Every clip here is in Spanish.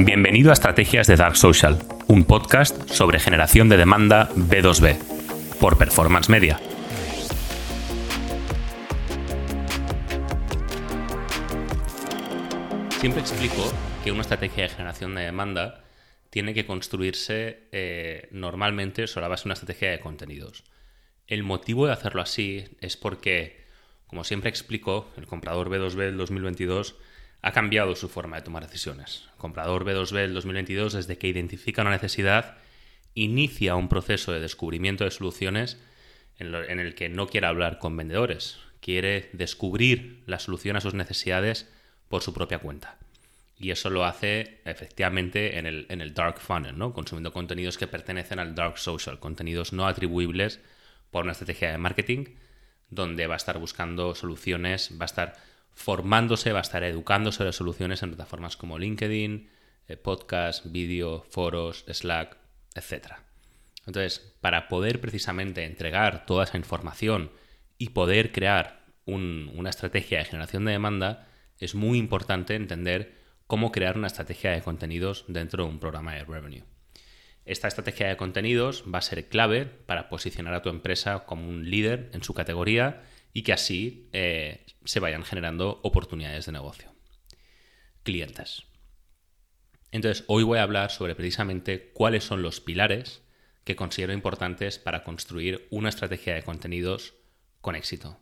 Bienvenido a Estrategias de Dark Social, un podcast sobre generación de demanda B2B, por Performance Media. Siempre explico que una estrategia de generación de demanda tiene que construirse eh, normalmente sobre la base de una estrategia de contenidos. El motivo de hacerlo así es porque, como siempre explico, el comprador B2B del 2022 ha cambiado su forma de tomar decisiones. Comprador B2B del 2022, desde que identifica una necesidad, inicia un proceso de descubrimiento de soluciones en, en el que no quiere hablar con vendedores, quiere descubrir la solución a sus necesidades por su propia cuenta. Y eso lo hace efectivamente en el, en el dark funnel, ¿no? consumiendo contenidos que pertenecen al dark social, contenidos no atribuibles por una estrategia de marketing, donde va a estar buscando soluciones, va a estar formándose, va a estar educando sobre soluciones en plataformas como LinkedIn, eh, podcast, vídeo, foros, Slack, etc. Entonces, para poder precisamente entregar toda esa información y poder crear una estrategia de generación de demanda, es muy importante entender cómo crear una estrategia de contenidos dentro de un programa de revenue. Esta estrategia de contenidos va a ser clave para posicionar a tu empresa como un líder en su categoría y que así eh, se vayan generando oportunidades de negocio. Clientes. Entonces, hoy voy a hablar sobre precisamente cuáles son los pilares que considero importantes para construir una estrategia de contenidos con éxito.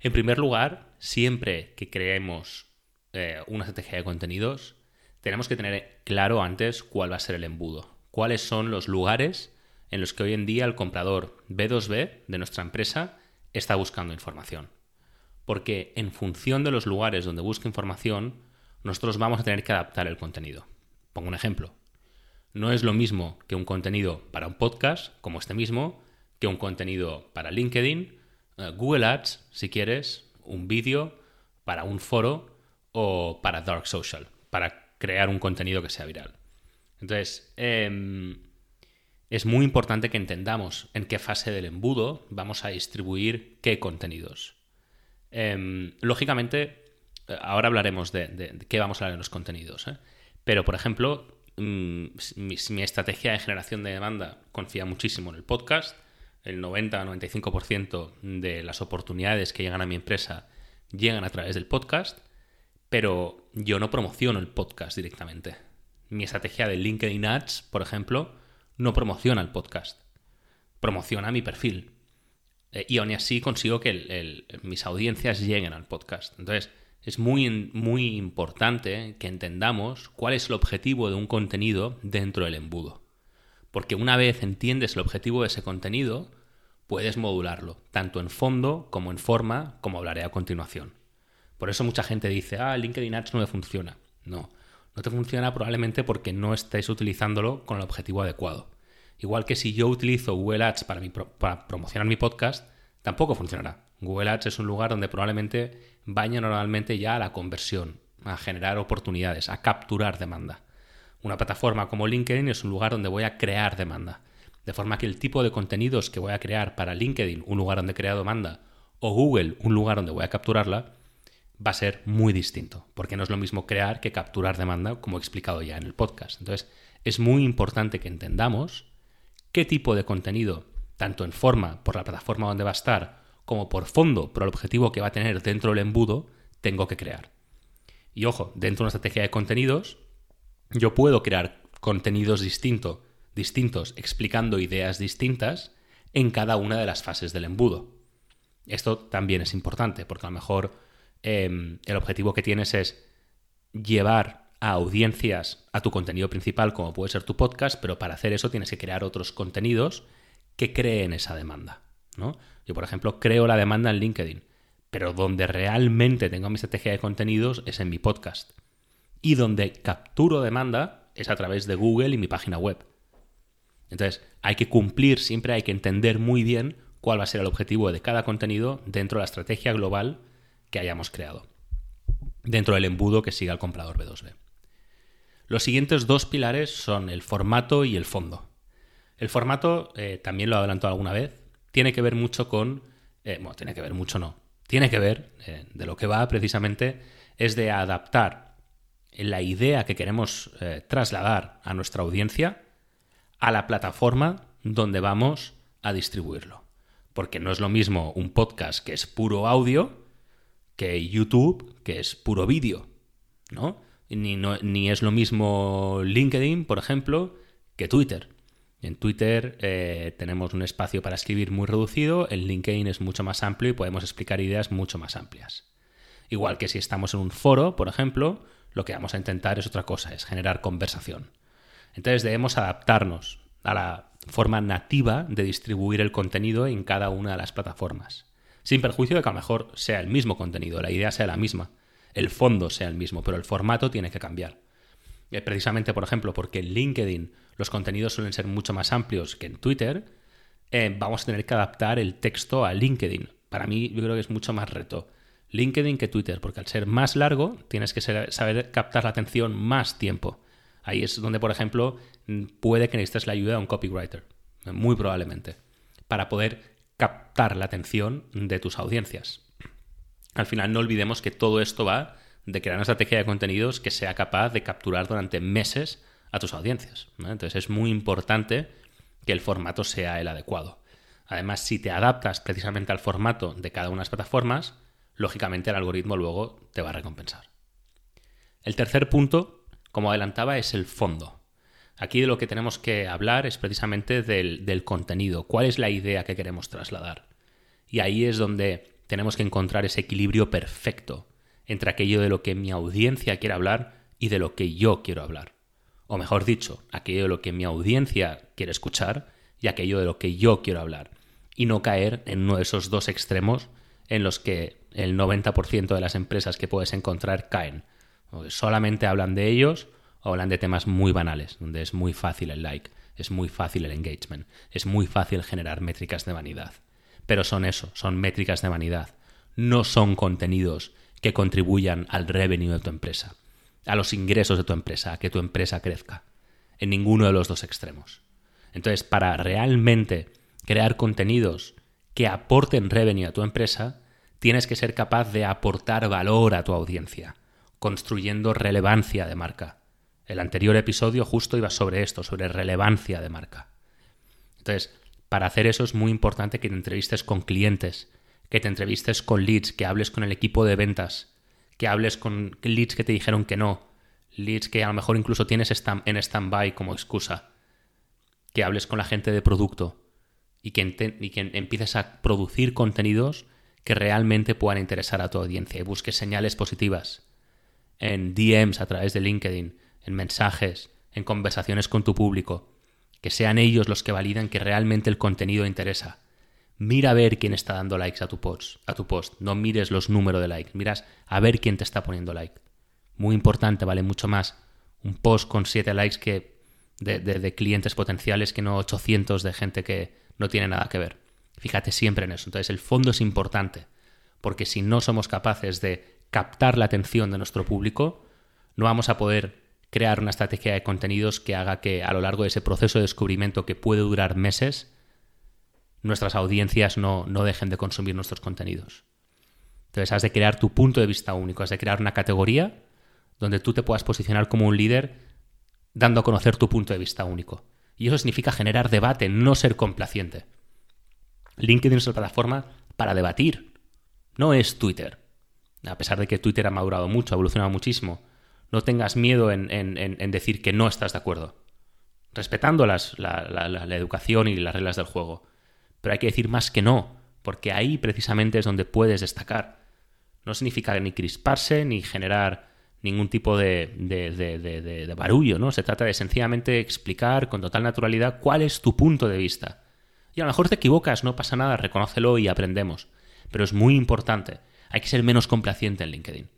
En primer lugar, siempre que creemos eh, una estrategia de contenidos, tenemos que tener claro antes cuál va a ser el embudo, cuáles son los lugares en los que hoy en día el comprador B2B de nuestra empresa está buscando información. Porque en función de los lugares donde busca información, nosotros vamos a tener que adaptar el contenido. Pongo un ejemplo. No es lo mismo que un contenido para un podcast, como este mismo, que un contenido para LinkedIn, eh, Google Ads, si quieres, un vídeo, para un foro o para Dark Social, para crear un contenido que sea viral. Entonces, em, es muy importante que entendamos en qué fase del embudo vamos a distribuir qué contenidos. Em, lógicamente, ahora hablaremos de, qué vamos a hablar en los contenidos, ¿eh? pero por ejemplo, mm, mi, mi, estrategia de generación de demanda confía muchísimo en el podcast, el 90-95% de las oportunidades que llegan a mi empresa llegan a través del podcast, pero yo no promociono el podcast directamente. Mi estrategia de LinkedIn Ads, por ejemplo, no promociona el podcast, promociona mi perfil. Eh, y aún así consigo que mis audiencias lleguen al podcast. Entonces, es muy, muy importante que entendamos cuál es el objetivo de un contenido dentro del embudo. Porque una vez entiendes el objetivo de ese contenido, puedes modularlo, tanto en fondo como en forma, como hablaré a continuación. Por eso mucha gente dice, ah, LinkedIn Ads no me funciona. No, no te funciona probablemente porque no estés utilizándolo con el objetivo adecuado. Igual que si yo utilizo Google Ads para, para promocionar mi podcast, tampoco funcionará. Google Ads es un lugar donde probablemente vaya normalmente ya a la conversión, a generar oportunidades, a capturar demanda. Una plataforma como LinkedIn es un lugar donde voy a crear demanda. De forma que el tipo de contenidos que voy a crear para LinkedIn, un lugar donde he creado demanda, o Google, un lugar donde voy a capturarla, va a ser muy distinto, porque no es lo mismo crear que capturar demanda, como he explicado ya en el podcast. Entonces, es muy importante que entendamos qué tipo de contenido, tanto en forma por la plataforma donde va a estar, como por fondo por el objetivo que va a tener dentro del embudo, tengo que crear. Y ojo, dentro de una estrategia de contenidos, yo puedo crear contenidos distintos distintos explicando ideas distintas en cada una de las fases del embudo. Esto también es importante porque a lo mejor em, el objetivo que tienes es llevar a audiencias a tu contenido principal como puede ser tu podcast, pero para hacer eso tienes que crear otros contenidos que creen esa demanda. ¿no? Yo, por ejemplo, creo la demanda en LinkedIn, pero donde realmente tengo mi estrategia de contenidos es en mi podcast. Y donde capturo demanda es a través de Google y mi página web. Entonces, hay que cumplir, siempre hay que entender muy bien cuál va a ser el objetivo de cada contenido dentro de la estrategia global que hayamos creado, dentro del embudo que siga el comprador B2B. Los siguientes dos pilares son el formato y el fondo. El formato, eh, también lo he adelantado alguna vez, tiene que ver mucho con... Eh, bueno, tiene que ver mucho, no. Tiene que ver, eh, de lo que va precisamente, es de adaptar la idea que queremos trasladar a nuestra audiencia a la plataforma donde vamos a distribuirlo. Porque no es lo mismo un podcast que es puro audio que YouTube que es puro vídeo, ¿no? Ni, es lo mismo LinkedIn, por ejemplo, que Twitter. En Twitter eh, tenemos un espacio para escribir muy reducido, en LinkedIn es mucho más amplio y podemos explicar ideas mucho más amplias. Igual que si estamos en un foro, por ejemplo, lo que vamos a intentar es otra cosa, es generar conversación. Entonces debemos adaptarnos a la forma nativa de distribuir el contenido en cada una de las plataformas. Sin perjuicio de que a lo mejor sea el mismo contenido, la idea sea la misma, el fondo sea el mismo, pero el formato tiene que cambiar. Eh, precisamente, por ejemplo, porque en LinkedIn los contenidos suelen ser mucho más amplios que en Twitter, eh, vamos a tener que adaptar el texto a LinkedIn. Para mí, yo creo que es mucho más reto LinkedIn que Twitter, porque al ser más largo, tienes que saber captar la atención más tiempo. Ahí es donde, por ejemplo, puede que necesites la ayuda de un copywriter, muy probablemente, para poder captar la atención de tus audiencias. Al final, no olvidemos que todo esto va de crear una estrategia de contenidos que sea capaz de capturar durante meses a tus audiencias. Entonces es muy importante que el formato sea el adecuado. Además, si te adaptas precisamente al formato de cada una de las plataformas, lógicamente el algoritmo luego te va a recompensar. El tercer punto, como adelantaba, es el fondo. Aquí de lo que tenemos que hablar es precisamente del, contenido, cuál es la idea que queremos trasladar. Y ahí es donde tenemos que encontrar ese equilibrio perfecto entre aquello de lo que mi audiencia quiere hablar y de lo que yo quiero hablar. O mejor dicho, aquello de lo que mi audiencia quiere escuchar y aquello de lo que yo quiero hablar. Y no caer en uno de esos dos extremos en los que el 90% de las empresas que puedes encontrar caen. solamente hablan de ellos o hablan de temas muy banales, donde es muy fácil el like, es muy fácil el engagement, es muy fácil generar métricas de vanidad. Pero son eso, son métricas de vanidad. No son contenidos que contribuyan al revenue de tu empresa, a los ingresos de tu empresa, a que tu empresa crezca. En ninguno de los dos extremos. Entonces, para realmente crear contenidos que aporten revenue a tu empresa, tienes que ser capaz de aportar valor a tu audiencia, construyendo relevancia de marca. El anterior episodio justo iba sobre esto, sobre relevancia de marca. Entonces, para hacer eso es muy importante que te entrevistes con clientes, que te entrevistes con leads, que hables con el equipo de ventas, que hables con leads que te dijeron que no, leads que a lo mejor incluso tienes en stand-by como excusa, que hables con la gente de producto y que, empieces a producir contenidos que realmente puedan interesar a tu audiencia y busques señales positivas en DMs a través de LinkedIn, en mensajes, en conversaciones con tu público, que sean ellos los que validan que realmente el contenido interesa. Mira a ver quién está dando likes a tu post, a tu post. No mires los números de likes, miras a ver quién te está poniendo like. Muy importante, vale mucho más un post con 7 likes que de, de clientes potenciales que no 800 de gente que no tiene nada que ver. Fíjate siempre en eso. Entonces el fondo es importante, porque si no somos capaces de captar la atención de nuestro público, no vamos a poder crear una estrategia de contenidos que haga que a lo largo de ese proceso de descubrimiento que puede durar meses, nuestras audiencias no, no dejen de consumir nuestros contenidos. Entonces has de crear tu punto de vista único, has de crear una categoría donde tú te puedas posicionar como un líder dando a conocer tu punto de vista único. Y eso significa generar debate, no ser complaciente. LinkedIn es la plataforma para debatir, no es Twitter. A pesar de que Twitter ha madurado mucho, ha evolucionado muchísimo, no tengas miedo en, decir que no estás de acuerdo, respetando la, educación y las reglas del juego. Pero hay que decir más que no, porque ahí precisamente es donde puedes destacar. No significa ni crisparse ni generar ningún tipo de, de, barullo, ¿no? Se trata de sencillamente explicar con total naturalidad cuál es tu punto de vista. Y a lo mejor te equivocas, no pasa nada, reconócelo y aprendemos. Pero es muy importante. Hay que ser menos complaciente en LinkedIn.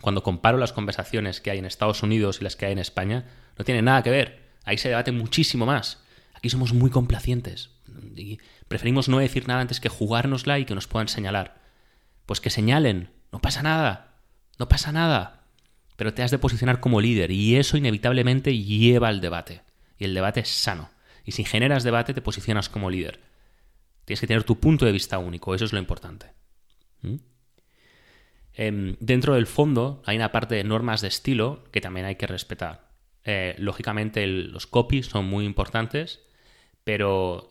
Cuando comparo las conversaciones que hay en Estados Unidos y las que hay en España, no tiene nada que ver. Ahí se debate muchísimo más. Aquí somos muy complacientes. Y preferimos no decir nada antes que jugárnosla y que nos puedan señalar. Pues que señalen. No pasa nada. No pasa nada. Pero te has de posicionar como líder y eso inevitablemente lleva al debate. Y el debate es sano. Y si generas debate, te posicionas como líder. Tienes que tener tu punto de vista único, eso es lo importante. ¿Mm? Em, dentro del fondo hay una parte de normas de estilo que también hay que respetar. Eh, lógicamente los copies son muy importantes, pero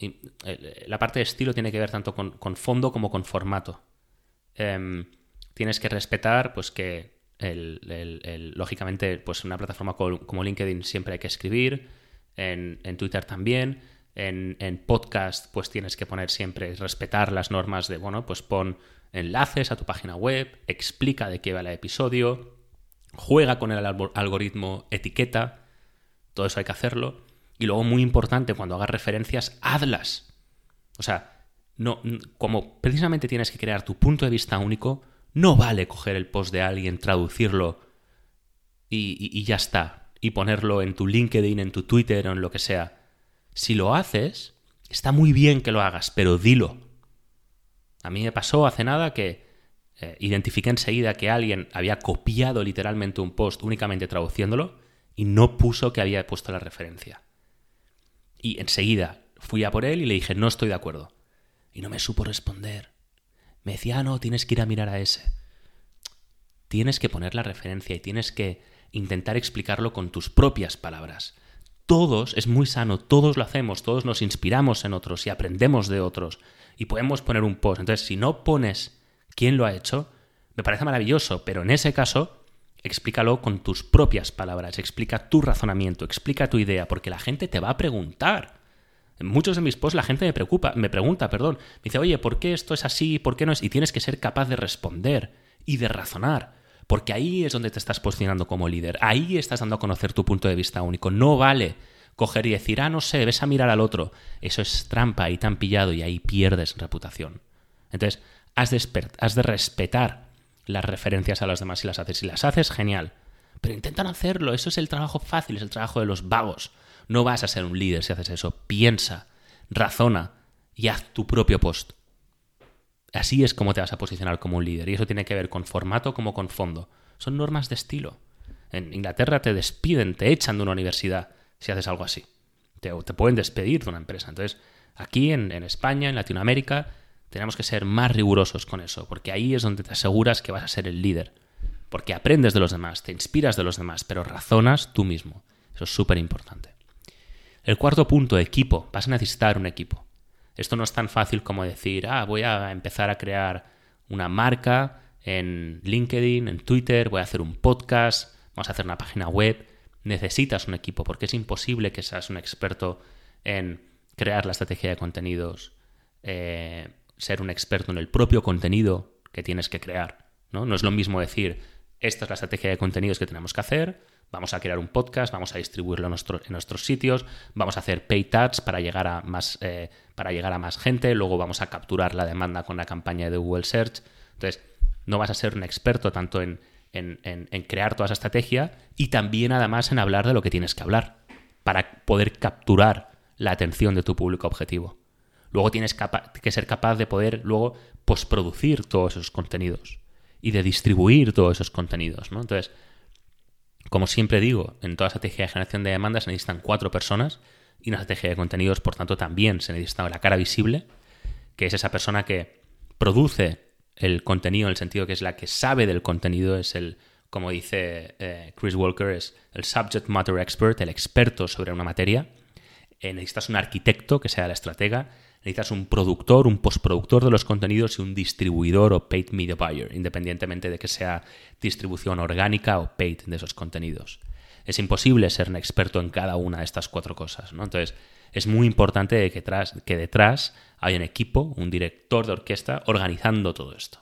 la parte de estilo tiene que ver tanto con, fondo como con formato. Em, tienes que respetar pues que lógicamente pues una plataforma como LinkedIn siempre hay que escribir, en, Twitter también, en, en, podcast pues tienes que poner siempre, respetar las normas de, bueno, pues pon enlaces a tu página web, explica de qué va el episodio, juega con el algoritmo etiqueta, todo eso hay que hacerlo. Y luego, muy importante, cuando hagas referencias, hazlas. O sea, no, como precisamente tienes que crear tu punto de vista único, no vale coger el post de alguien, traducirlo y, ya está. Y ponerlo en tu LinkedIn, en tu Twitter o en lo que sea. Si lo haces, está muy bien que lo hagas, pero dilo. A mí me pasó hace nada que eh, identifiqué enseguida que alguien había copiado literalmente un post únicamente traduciéndolo y no puso que había puesto la referencia. Y enseguida fui a por él y le dije, no estoy de acuerdo. Y no me supo responder. Me decía, ah, no, tienes que ir a mirar a ese. Tienes que poner la referencia y tienes que intentar explicarlo con tus propias palabras. Todos, es muy sano, todos lo hacemos, todos nos inspiramos en otros y aprendemos de otros. Y podemos poner un post. Entonces, si no pones quién lo ha hecho, me parece maravilloso, pero en ese caso explícalo con tus propias palabras, explica tu razonamiento, explica tu idea, porque la gente te va a preguntar. En muchos de mis posts la gente me preocupa, me pregunta, perdón, me dice, oye, ¿por qué esto es así? ¿Por qué no es? Y tienes que ser capaz de responder y de razonar, porque ahí es donde te estás posicionando como líder, ahí estás dando a conocer tu punto de vista único. No vale coger y decir, ah, no sé, ves a mirar al otro. Eso es trampa y tan pillado y ahí pierdes reputación. Entonces, has de, has de respetar las referencias a las demás si las haces. Si las haces, genial. Pero intentan hacerlo. Eso es el trabajo fácil, es el trabajo de los vagos. No vas a ser un líder si haces eso. Piensa, razona y haz tu propio post. Así es como te vas a posicionar como un líder. Y eso tiene que ver con formato como con fondo. Son normas de estilo. En Inglaterra te despiden, te echan de una universidad si haces algo así. Te, pueden despedir de una empresa. Entonces, aquí en, en España, en Latinoamérica, tenemos que ser más rigurosos con eso, porque ahí es donde te aseguras que vas a ser el líder. Porque aprendes de los demás, te inspiras de los demás, pero razonas tú mismo. Eso es súper importante. El cuarto punto, equipo. Vas a necesitar un equipo. Esto no es tan fácil como decir, ah, voy a empezar a crear una marca en LinkedIn, en Twitter, voy a hacer un podcast, vamos a hacer una página web. Necesitas un equipo porque es imposible que seas un experto en crear la estrategia de contenidos, eh, ser un experto en el propio contenido que tienes que crear. ¿no? no es lo mismo decir, esta es la estrategia de contenidos que tenemos que hacer, vamos a crear un podcast, vamos a distribuirlo en, nuestros sitios, vamos a hacer pay ads para llegar a más eh, para llegar a más gente, luego vamos a capturar la demanda con la campaña de Google Search. Entonces, no vas a ser un experto tanto en, en crear toda esa estrategia y también además en hablar de lo que tienes que hablar para poder capturar la atención de tu público objetivo. Luego tienes que ser capaz de poder luego posproducir todos esos contenidos y de distribuir todos esos contenidos. Entonces, como siempre digo, en toda estrategia de generación de demandas se necesitan cuatro personas y una estrategia de contenidos, por tanto, también se necesita la cara visible, que es esa persona que produce el contenido en el sentido que es la que sabe del contenido, es el, como dice eh, Chris Walker, es el subject matter expert, el experto sobre una materia. Eh, necesitas un arquitecto que sea el estratega, necesitas un productor, un postproductor de los contenidos y un distribuidor o paid media buyer, independientemente de que sea distribución orgánica o paid de esos contenidos. Es imposible ser un experto en cada una de estas cuatro cosas, ¿no? Entonces, es muy importante que, que detrás haya un equipo, un director de orquesta organizando todo esto.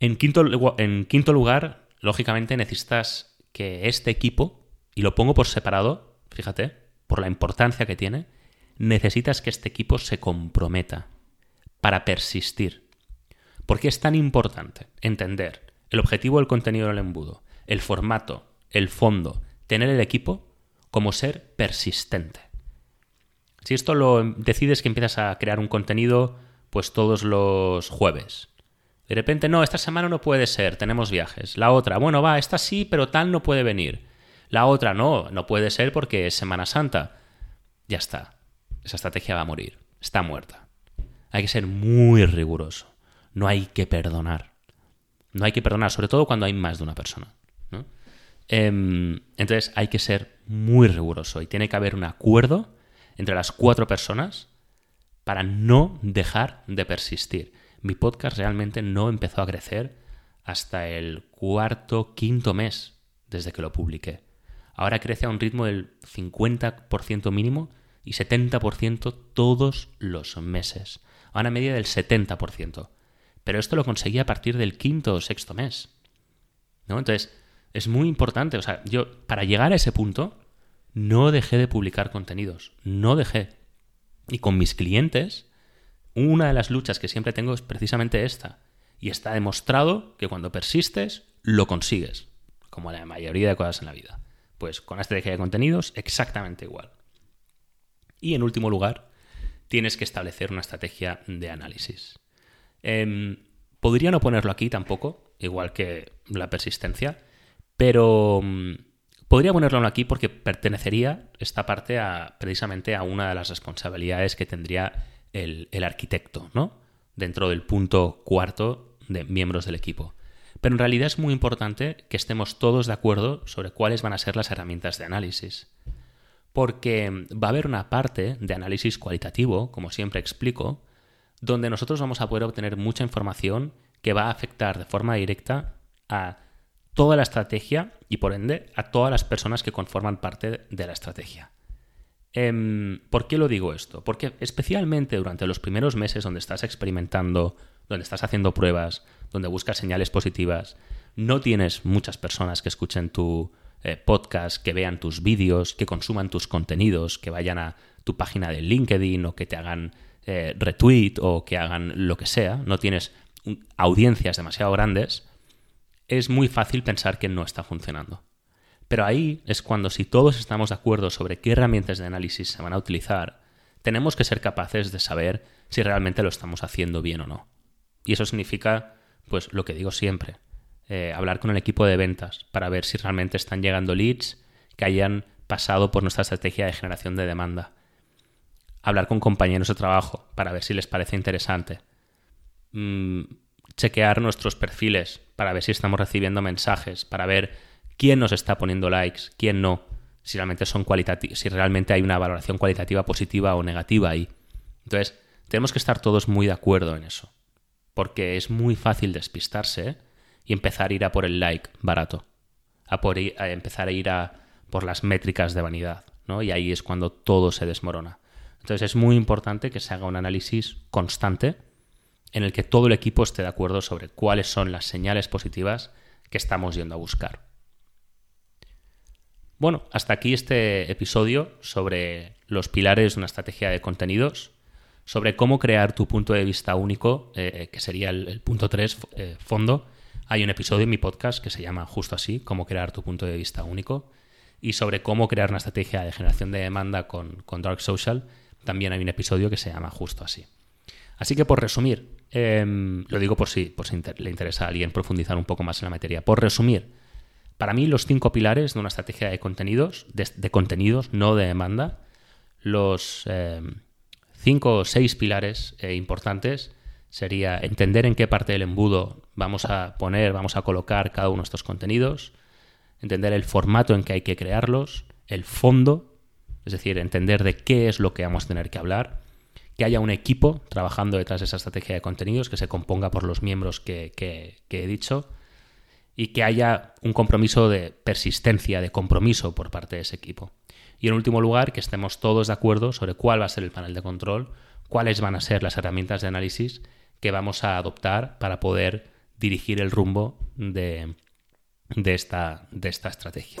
En quinto, en quinto lugar, lógicamente necesitas que este equipo, y lo pongo por separado, fíjate, por la importancia que tiene, necesitas que este equipo se comprometa para persistir. ¿Por qué es tan importante entender el objetivo del contenido del embudo, el formato, el fondo, tener el equipo como ser persistente? Si esto lo decides que empiezas a crear un contenido pues todos los jueves. De repente, no, esta semana no puede ser, tenemos viajes. La otra, bueno, va, esta sí, pero tal no puede venir. La otra, no, no puede ser porque es Semana Santa. Ya está esa estrategia va a morir, está muerta. Hay que ser muy riguroso, no hay que perdonar. No hay que perdonar, sobre todo cuando hay más de una persona. Em, entonces hay que ser muy riguroso y tiene que haber un acuerdo entre las cuatro personas para no dejar de persistir. Mi podcast realmente no empezó a crecer hasta el cuarto, quinto mes desde que lo publiqué. Ahora crece a un ritmo del 50% mínimo y 70% todos los meses. A una media del 70%. Pero esto lo conseguí a partir del quinto o sexto mes. ¿No? Entonces, es muy importante. O sea, yo, para llegar a ese punto, no dejé de publicar contenidos. No dejé. Y con mis clientes, una de las luchas que siempre tengo es precisamente esta. Y está demostrado que cuando persistes, lo consigues. Como la mayoría de cosas en la vida. Pues con la estrategia de contenidos, exactamente igual. Y en último lugar, tienes que establecer una estrategia de análisis. Em, podría no ponerlo aquí tampoco, igual que la persistencia, pero mm, podría ponerlo aquí porque pertenecería esta parte a, precisamente a una de las responsabilidades que tendría el, el arquitecto, ¿no? Dentro del punto cuarto de miembros del equipo. Pero en realidad es muy importante que estemos todos de acuerdo sobre cuáles van a ser las herramientas de análisis. Porque va a haber una parte de análisis cualitativo, como siempre explico, donde nosotros vamos a poder obtener mucha información que va a afectar de forma directa a toda la estrategia y por ende a todas las personas que conforman parte de la estrategia. Em, ¿Por qué lo digo esto? Porque especialmente durante los primeros meses donde estás experimentando, donde estás haciendo pruebas, donde buscas señales positivas, no tienes muchas personas que escuchen tu eh, podcast, que vean tus vídeos, que consuman tus contenidos, que vayan a tu página de LinkedIn o que te hagan eh, retweet o que hagan lo que sea, no tienes audiencias demasiado grandes, es muy fácil pensar que no está funcionando. Pero ahí es cuando si todos estamos de acuerdo sobre qué herramientas de análisis se van a utilizar, tenemos que ser capaces de saber si realmente lo estamos haciendo bien o no. Y eso significa, pues lo que digo siempre, eh, hablar con el equipo de ventas para ver si realmente están llegando leads que hayan pasado por nuestra estrategia de generación de demanda. Hablar con compañeros de trabajo para ver si les parece interesante. Mm, chequear nuestros perfiles para ver si estamos recibiendo mensajes, para ver quién nos está poniendo likes, quién no, si realmente son si realmente hay una valoración cualitativa positiva o negativa ahí. Entonces, tenemos que estar todos muy de acuerdo en eso, porque es muy fácil despistarse y empezar a ir a por el like barato, a, por a empezar a ir a por las métricas de vanidad, ¿no? Y ahí es cuando todo se desmorona. Entonces es muy importante que se haga un análisis constante en el que todo el equipo esté de acuerdo sobre cuáles son las señales positivas que estamos yendo a buscar. Bueno, hasta aquí este episodio sobre los pilares de una estrategia de contenidos, sobre cómo crear tu punto de vista único, eh, que sería el, punto 3, eh, fondo. Hay un episodio en mi podcast que se llama justo así, cómo crear tu punto de vista único, y sobre cómo crear una estrategia de generación de demanda con, con Dark Social, también hay un episodio que se llama justo así. Así que por resumir, Em, lo digo por si, por si le interesa a alguien profundizar un poco más en la materia. Por resumir, para mí los cinco pilares de una estrategia de contenidos, de, contenidos, no de demanda, los em, cinco o seis pilares eh, importantes sería entender en qué parte del embudo vamos a poner, vamos a colocar cada uno de estos contenidos, entender el formato en que hay que crearlos, el fondo, es decir, entender de qué es lo que vamos a tener que hablar, que haya un equipo trabajando detrás de esa estrategia de contenidos, que se componga por los miembros que, he dicho y que haya un compromiso de persistencia, de compromiso por parte de ese equipo. Y en último lugar, que estemos todos de acuerdo sobre cuál va a ser el panel de control, cuáles van a ser las herramientas de análisis que vamos a adoptar para poder dirigir el rumbo de, de, esta, de esta estrategia.